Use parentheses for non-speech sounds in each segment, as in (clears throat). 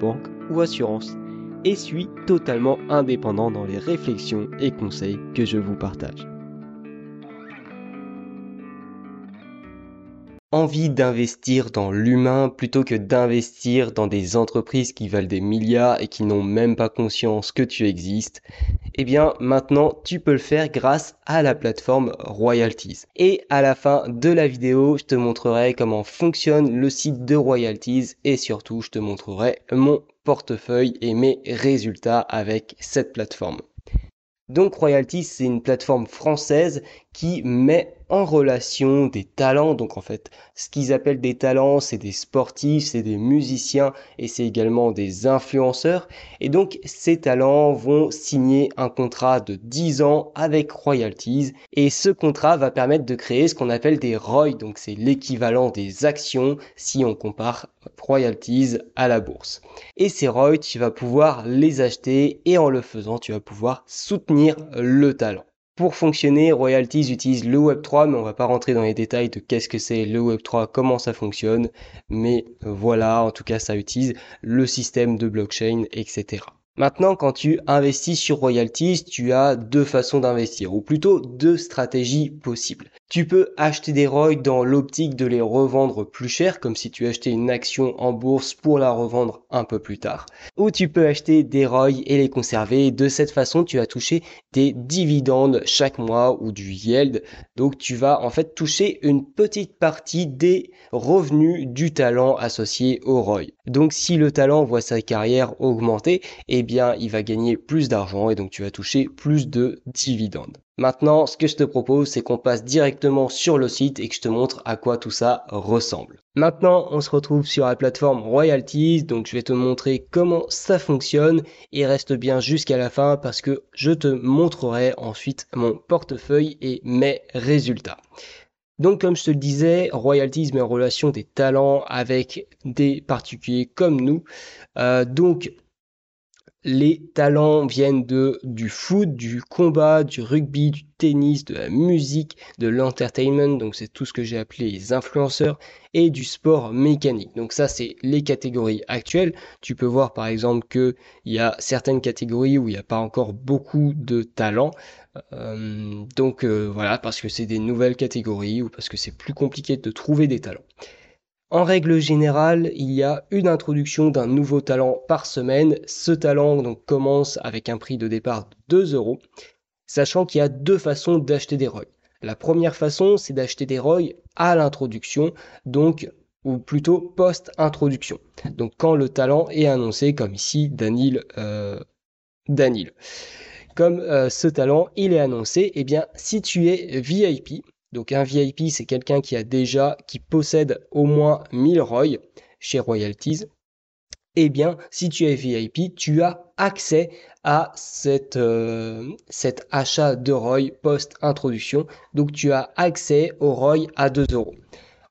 banque ou assurance, et suis totalement indépendant dans les réflexions et conseils que je vous partage. envie d'investir dans l'humain plutôt que d'investir dans des entreprises qui valent des milliards et qui n'ont même pas conscience que tu existes, eh bien maintenant tu peux le faire grâce à la plateforme Royalties. Et à la fin de la vidéo, je te montrerai comment fonctionne le site de Royalties et surtout je te montrerai mon portefeuille et mes résultats avec cette plateforme. Donc Royalties, c'est une plateforme française qui met en relation des talents. Donc en fait, ce qu'ils appellent des talents, c'est des sportifs, c'est des musiciens et c'est également des influenceurs. Et donc ces talents vont signer un contrat de 10 ans avec royalties et ce contrat va permettre de créer ce qu'on appelle des ROI. Donc c'est l'équivalent des actions si on compare royalties à la bourse. Et ces ROI, tu vas pouvoir les acheter et en le faisant, tu vas pouvoir soutenir le talent. Pour fonctionner, Royalties utilise le Web3, mais on va pas rentrer dans les détails de qu'est-ce que c'est le Web3, comment ça fonctionne, mais euh, voilà, en tout cas ça utilise le système de blockchain, etc. Maintenant, quand tu investis sur royalties, tu as deux façons d'investir, ou plutôt deux stratégies possibles. Tu peux acheter des ROI dans l'optique de les revendre plus cher, comme si tu achetais une action en bourse pour la revendre un peu plus tard. Ou tu peux acheter des ROI et les conserver. De cette façon, tu vas toucher des dividendes chaque mois ou du yield. Donc tu vas en fait toucher une petite partie des revenus du talent associé au ROI. Donc si le talent voit sa carrière augmenter, eh bien il va gagner plus d'argent et donc tu vas toucher plus de dividendes. Maintenant, ce que je te propose, c'est qu'on passe directement sur le site et que je te montre à quoi tout ça ressemble. Maintenant, on se retrouve sur la plateforme Royalties, donc je vais te montrer comment ça fonctionne et reste bien jusqu'à la fin parce que je te montrerai ensuite mon portefeuille et mes résultats. Donc comme je te le disais, Royalties met en relation des talents avec des particuliers comme nous. Euh, donc les talents viennent de du foot, du combat, du rugby, du tennis, de la musique, de l'entertainment, donc c'est tout ce que j'ai appelé les influenceurs, et du sport mécanique. Donc ça c'est les catégories actuelles. Tu peux voir par exemple qu'il y a certaines catégories où il n'y a pas encore beaucoup de talents. Euh, donc euh, voilà, parce que c'est des nouvelles catégories ou parce que c'est plus compliqué de trouver des talents. En règle générale, il y a une introduction d'un nouveau talent par semaine. Ce talent donc commence avec un prix de départ de 2 euros, sachant qu'il y a deux façons d'acheter des ROI. La première façon, c'est d'acheter des ROI à l'introduction, donc ou plutôt post-introduction. Donc quand le talent est annoncé, comme ici Danil, euh. Comme euh, ce talent, il est annoncé, eh bien si tu es VIP, donc un VIP, c'est quelqu'un qui a déjà, qui possède au moins 1000 ROI chez Royalties. Eh bien, si tu es VIP, tu as accès à cette, euh, cet achat de ROI post-introduction. Donc, tu as accès au ROI à 2 euros.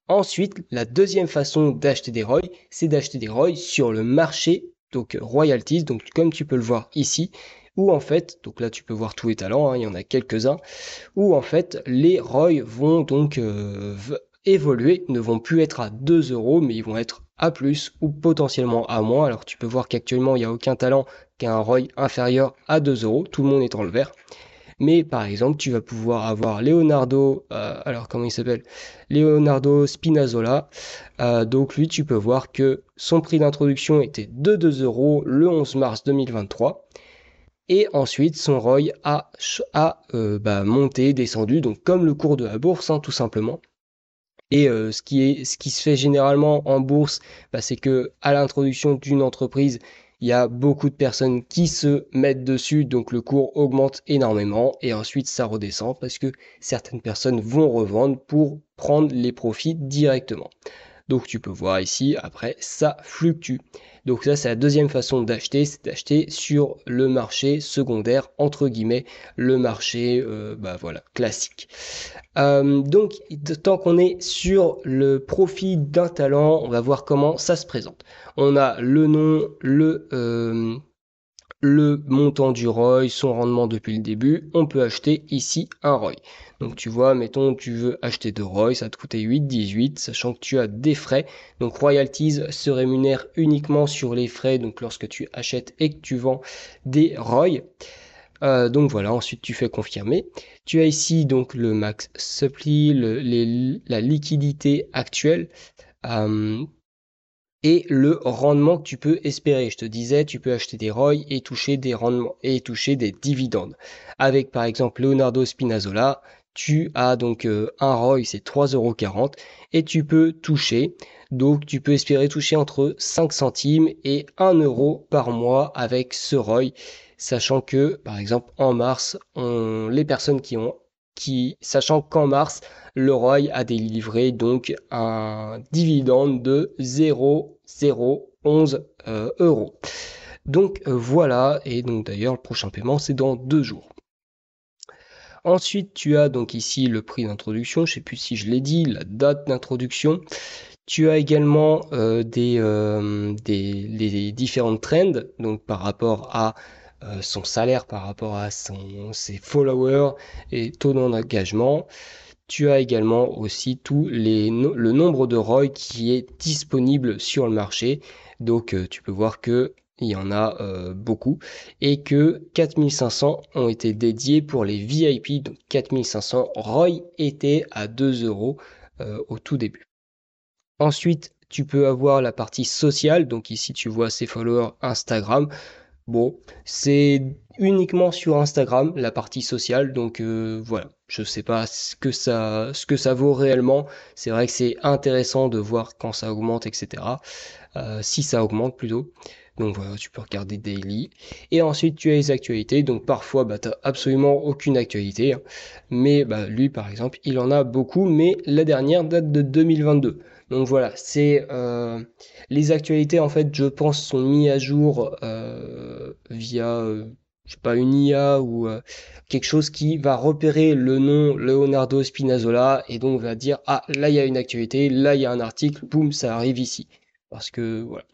Ensuite, la deuxième façon d'acheter des ROI, c'est d'acheter des ROI sur le marché, donc royalties. Donc, comme tu peux le voir ici, où en fait, donc là tu peux voir tous les talents, hein, il y en a quelques-uns, où en fait les ROI vont donc euh, évoluer, ne vont plus être à 2 euros, mais ils vont être à plus ou potentiellement à moins. Alors tu peux voir qu'actuellement il n'y a aucun talent qui a un ROI inférieur à 2 euros, tout le monde est en le vert. Mais par exemple, tu vas pouvoir avoir Leonardo, euh, alors comment il s'appelle? Leonardo Spinazzola. Euh, donc lui, tu peux voir que son prix d'introduction était de 2 euros le 11 mars 2023 et ensuite son ROI a, euh, bah, monté, descendu, donc comme le cours de la bourse, hein, tout simplement. Et euh, ce, qui est, ce qui se fait généralement en bourse, bah, c'est que à l'introduction d'une entreprise, il y a beaucoup de personnes qui se mettent dessus, donc le cours augmente énormément, et ensuite ça redescend parce que certaines personnes vont revendre pour prendre les profits directement. Donc tu peux voir ici, après, ça fluctue. Donc ça, c'est la deuxième façon d'acheter, c'est d'acheter sur le marché secondaire, entre guillemets, le marché, euh, bah voilà, classique. Euh, donc, tant qu'on est sur le profit d'un talent, on va voir comment ça se présente. On a le nom, le... Euh, le montant du ROI, son rendement depuis le début, on peut acheter ici un ROI. Donc tu vois, mettons tu veux acheter de ROI, ça te coûtait 8,18, sachant que tu as des frais. Donc royalties se rémunèrent uniquement sur les frais, donc lorsque tu achètes et que tu vends des ROI. Euh, donc voilà, ensuite tu fais confirmer. Tu as ici donc le max supply, la liquidité actuelle. Euh, et le rendement que tu peux espérer. Je te disais, tu peux acheter des ROI et toucher des rendements et toucher des dividendes. Avec par exemple Leonardo Spinazzola, tu as donc euh, un ROI, c'est 3,40€ et tu peux toucher. Donc tu peux espérer toucher entre 5 centimes et 1 euro par mois avec ce ROI, sachant que par exemple en mars, les personnes qui ont qui, sachant qu'en mars, le ROI a délivré donc un dividende de 0,011 euh, euros. Donc euh, voilà, et donc d'ailleurs le prochain paiement c'est dans deux jours. Ensuite, tu as donc ici le prix d'introduction, je ne sais plus si je l'ai dit, la date d'introduction. Tu as également euh, des, des les différentes trends, donc par rapport à euh, son salaire par rapport à ses followers et taux d'engagement. Tu as également aussi tout le nombre de ROI qui est disponible sur le marché. Donc euh, tu peux voir que il y en a euh, beaucoup et que 4500 ont été dédiés pour les VIP. Donc 4500 ROI étaient à 2 euros au tout début. Ensuite, tu peux avoir la partie sociale. Donc ici, tu vois ses followers Instagram. Bon, c'est uniquement sur Instagram, la partie sociale, donc euh, voilà. Je sais pas ce que ça, vaut réellement. C'est vrai que c'est intéressant de voir quand ça augmente, etc. Euh, si ça augmente plutôt. Donc voilà, tu peux regarder daily. Et ensuite, tu as les actualités. Donc parfois, bah, tu absolument aucune actualité. Hein. Mais bah, lui, par exemple, il en a beaucoup. Mais la dernière date de 2022. Donc voilà, c'est euh, les actualités en fait, je pense, sont mis à jour euh, via, euh, je sais pas, une IA ou quelque chose qui va repérer le nom Leonardo Spinazzola et donc va dire ah là il y a une actualité, là il y a un article, boum, ça arrive ici. Parce que voilà.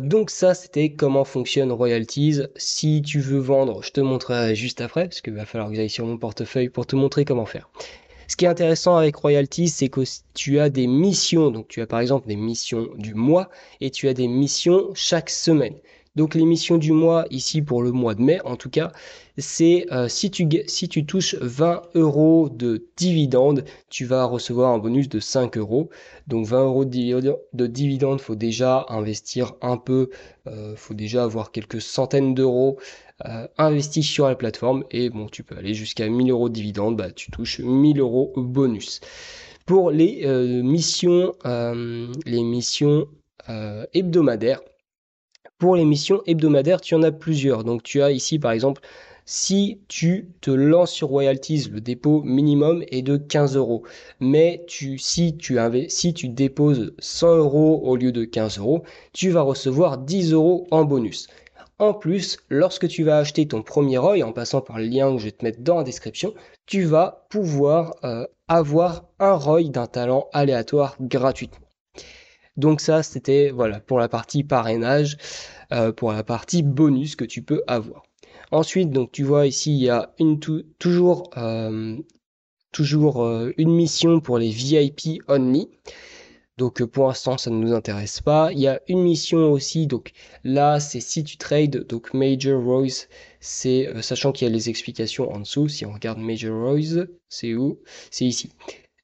donc ça, c'était comment fonctionne Royalties. Si tu veux vendre, je te montrerai juste après, parce qu'il va falloir que j'aille sur mon portefeuille pour te montrer comment faire. Ce qui est intéressant avec Royalties, c'est que tu as des missions. Donc tu as par exemple des missions du mois et tu as des missions chaque semaine. Donc les missions du mois, ici pour le mois de mai en tout cas, c'est euh, si, tu, si tu touches 20 euros de dividendes, tu vas recevoir un bonus de 5 euros. Donc 20 euros de dividendes, faut déjà investir un peu, euh, faut déjà avoir quelques centaines d'euros euh, investis sur la plateforme. Et bon, tu peux aller jusqu'à 1000 euros de dividendes, bah, tu touches 1000 euros bonus. Pour les euh, missions, les missions hebdomadaires, pour les missions hebdomadaires, tu en as plusieurs. Donc tu as ici par exemple, si tu te lances sur royalties, le dépôt minimum est de 15 euros. Mais tu, si, tu si tu déposes 100 euros au lieu de 15 euros, tu vas recevoir 10 euros en bonus. En plus, lorsque tu vas acheter ton premier ROI, en passant par le lien que je vais te mettre dans la description, tu vas pouvoir euh, avoir un ROI d'un talent aléatoire gratuitement. Donc ça, c'était voilà pour la partie parrainage, euh, pour la partie bonus que tu peux avoir. Ensuite, donc tu vois ici, il y a toujours euh, euh, une mission pour les VIP only. Donc pour l'instant, ça ne nous intéresse pas. Il y a une mission aussi. Donc là, c'est si tu trades, donc Major Royce, c'est sachant qu'il y a les explications en dessous. Si on regarde Major Royce, c'est où? C'est ici.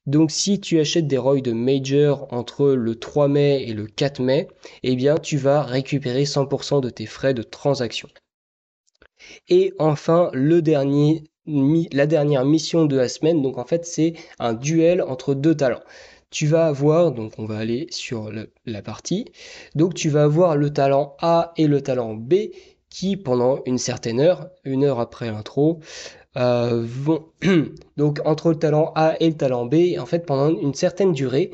Donc si tu achètes des ROI de Major entre le 3 mai et le 4 mai, eh bien tu vas récupérer 100% de tes frais de transaction. Et enfin, la dernière mission de la semaine, donc en fait c'est un duel entre deux talents. Tu vas avoir, donc on va aller sur la partie, donc tu vas avoir le talent A et le talent B qui pendant une certaine heure, une heure après l'intro, vont euh, (clears throat) donc entre le talent A et le talent B, en fait pendant une certaine durée,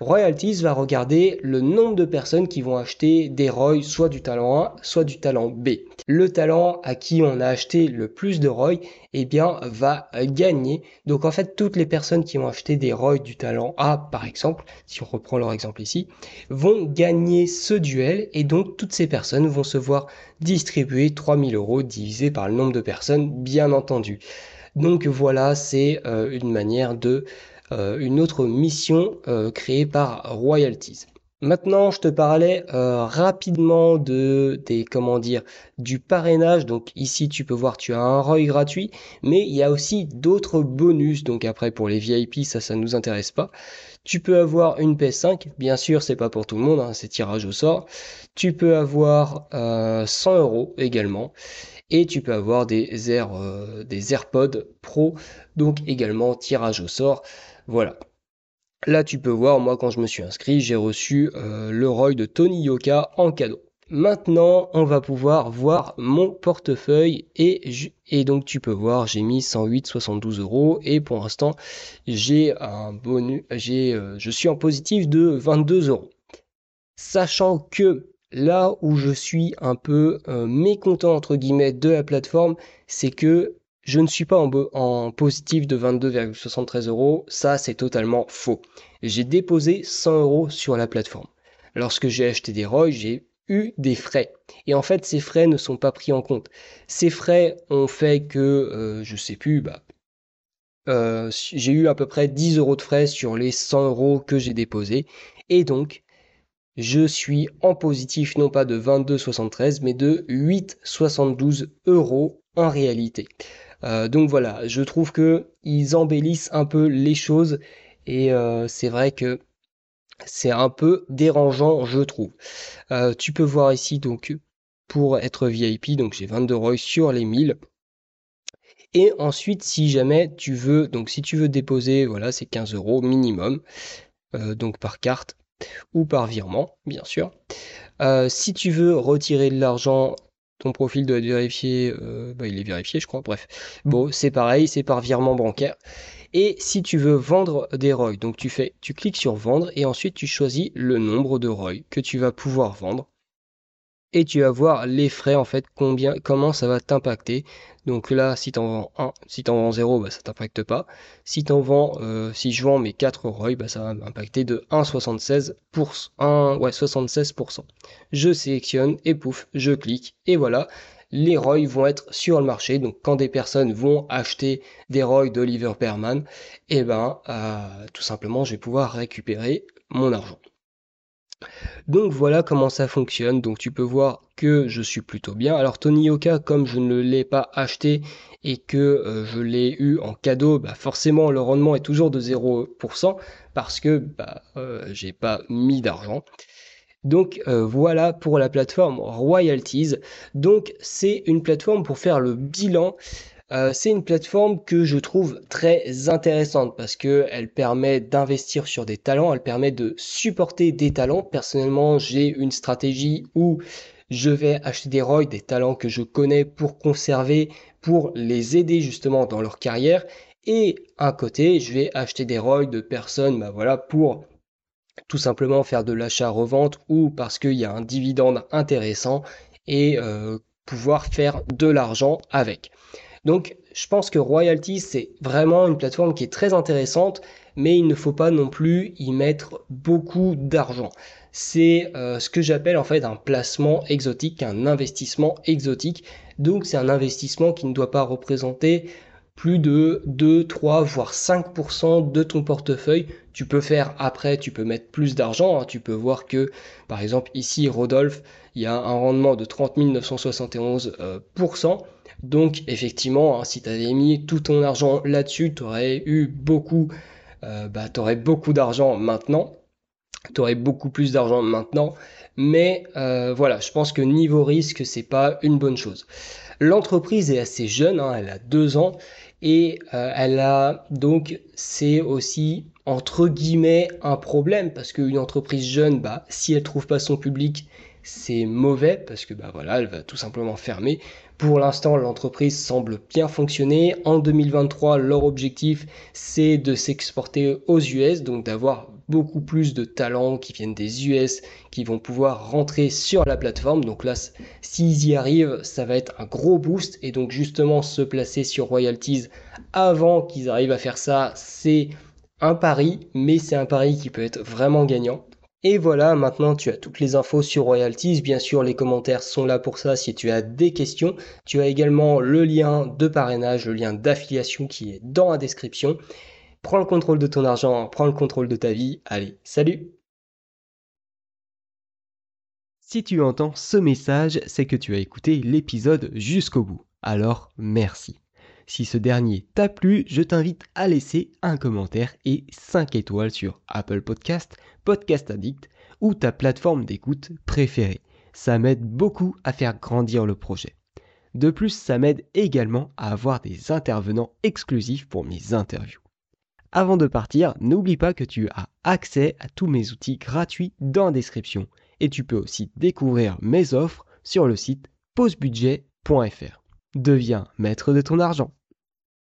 Royalties va regarder le nombre de personnes qui vont acheter des ROI soit du talent A, soit du talent B. Le talent à qui on a acheté le plus de ROI, eh bien, va gagner. Donc, en fait, toutes les personnes qui ont acheté des ROI du talent A, par exemple, si on reprend leur exemple ici, vont gagner ce duel et donc toutes ces personnes vont se voir distribuer 3000 euros divisé par le nombre de personnes, bien entendu. Donc voilà, c'est euh, une manière de une autre mission euh, créée par Royalties. Maintenant, je te parlais euh, rapidement de des comment dire du parrainage. Donc ici, tu peux voir, tu as un ROI gratuit, mais il y a aussi d'autres bonus. Donc après, pour les VIP, ça, ça nous intéresse pas. Tu peux avoir une PS5. Bien sûr, c'est pas pour tout le monde, hein, c'est tirage au sort. Tu peux avoir 100 euros également. Et tu peux avoir des, Air, des AirPods Pro, donc également tirage au sort. Voilà. Là, tu peux voir, moi, quand je me suis inscrit, j'ai reçu euh, le ROI de Tony Yoka en cadeau. Maintenant, on va pouvoir voir mon portefeuille et, donc tu peux voir, j'ai mis 108,72 euros et pour l'instant, j'ai un bonus, euh, je suis en positif de 22 euros. Sachant que là où je suis un peu euh, mécontent entre guillemets de la plateforme, c'est que je ne suis pas en, positif de 22,73 euros, ça c'est totalement faux. J'ai déposé 100 euros sur la plateforme. Lorsque j'ai acheté des ROI, j'ai eu des frais. Et en fait, ces frais ne sont pas pris en compte. Ces frais ont fait que, euh, je sais plus, bah, euh, j'ai eu à peu près 10 euros de frais sur les 100 euros que j'ai déposés. Et donc, je suis en positif non pas de 22,73 mais de 8,72 euros en réalité. Euh, donc voilà, je trouve que ils embellissent un peu les choses et euh, c'est vrai que c'est un peu dérangeant, je trouve. Euh, tu peux voir ici donc pour être VIP, donc j'ai 22 ROI sur les 1000. Et ensuite, si jamais tu veux, donc si tu veux déposer, voilà, c'est 15 euros minimum, donc par carte ou par virement, bien sûr. si tu veux retirer de l'argent ton profil doit être vérifié, euh, bah, il est vérifié je crois, bref. Bon, c'est pareil, c'est par virement bancaire. Et si tu veux vendre des ROI, donc tu fais, tu cliques sur vendre et ensuite tu choisis le nombre de ROI que tu vas pouvoir vendre et tu vas voir les frais en fait combien comment ça va t'impacter. Donc là si t'en vends 1 si t'en vends 0 bah ça t'impacte pas. Si t'en vends euh, si je vends mes 4 ROI bah ça va m'impacter de 1,76 pour 1 ouais 76% je sélectionne et pouf je clique et voilà. Les ROI vont être sur le marché. Donc quand des personnes vont acheter des ROI d'Oliver Perman et eh ben euh, tout simplement je vais pouvoir récupérer mon argent donc voilà comment ça fonctionne. Donc tu peux voir que je suis plutôt bien. Alors Tony Yoka, comme je ne l'ai pas acheté et que euh, je l'ai eu en cadeau, bah forcément le rendement est toujours de 0% parce que bah, euh, j'ai pas mis d'argent. Donc euh, voilà pour la plateforme Royalties. Donc c'est une plateforme pour faire le bilan euh, c'est une plateforme que je trouve très intéressante parce que elle permet d'investir sur des talents, elle permet de supporter des talents. Personnellement, j'ai une stratégie où je vais acheter des ROI, des talents que je connais pour conserver, pour les aider justement dans leur carrière. Et à côté, je vais acheter des ROI de personnes, bah voilà, pour tout simplement faire de l'achat-revente ou parce qu'il y a un dividende intéressant et euh, pouvoir faire de l'argent avec. Donc, je pense que Royalty, c'est vraiment une plateforme qui est très intéressante, mais il ne faut pas non plus y mettre beaucoup d'argent. C'est euh, ce que j'appelle en fait un placement exotique, un investissement exotique. Donc, c'est un investissement qui ne doit pas représenter plus de 2, 3, voire 5% de ton portefeuille. Tu peux faire après, tu peux mettre plus d'argent. Hein. Tu peux voir que, par exemple, ici, Rodolphe, il y a un rendement de 30 971%. Euh, donc effectivement, hein, si tu avais mis tout ton argent là-dessus, tu aurais eu beaucoup, euh, bah, aurais beaucoup d'argent maintenant. Tu aurais beaucoup plus d'argent maintenant. Mais euh, voilà, je pense que niveau risque, c'est pas une bonne chose. L'entreprise est assez jeune, hein, elle a deux ans et euh, elle a donc c'est aussi entre guillemets un problème parce qu'une entreprise jeune, bah si elle trouve pas son public, c'est mauvais parce que bah voilà, elle va tout simplement fermer. Pour l'instant, l'entreprise semble bien fonctionner. En 2023, leur objectif, c'est de s'exporter aux US, donc d'avoir beaucoup plus de talents qui viennent des US, qui vont pouvoir rentrer sur la plateforme. Donc là, s'ils y arrivent, ça va être un gros boost. Et donc justement, se placer sur royalties avant qu'ils arrivent à faire ça, c'est un pari, mais c'est un pari qui peut être vraiment gagnant. Et voilà, maintenant tu as toutes les infos sur Royalties. Bien sûr, les commentaires sont là pour ça si tu as des questions. Tu as également le lien de parrainage, le lien d'affiliation qui est dans la description. Prends le contrôle de ton argent, prends le contrôle de ta vie. Allez, salut Si tu entends ce message, c'est que tu as écouté l'épisode jusqu'au bout. Alors, merci. Si ce dernier t'a plu, je t'invite à laisser un commentaire et 5 étoiles sur Apple Podcast, Podcast Addict ou ta plateforme d'écoute préférée. Ça m'aide beaucoup à faire grandir le projet. De plus, ça m'aide également à avoir des intervenants exclusifs pour mes interviews. Avant de partir, n'oublie pas que tu as accès à tous mes outils gratuits dans la description et tu peux aussi découvrir mes offres sur le site pausebudget.fr. Deviens maître de ton argent.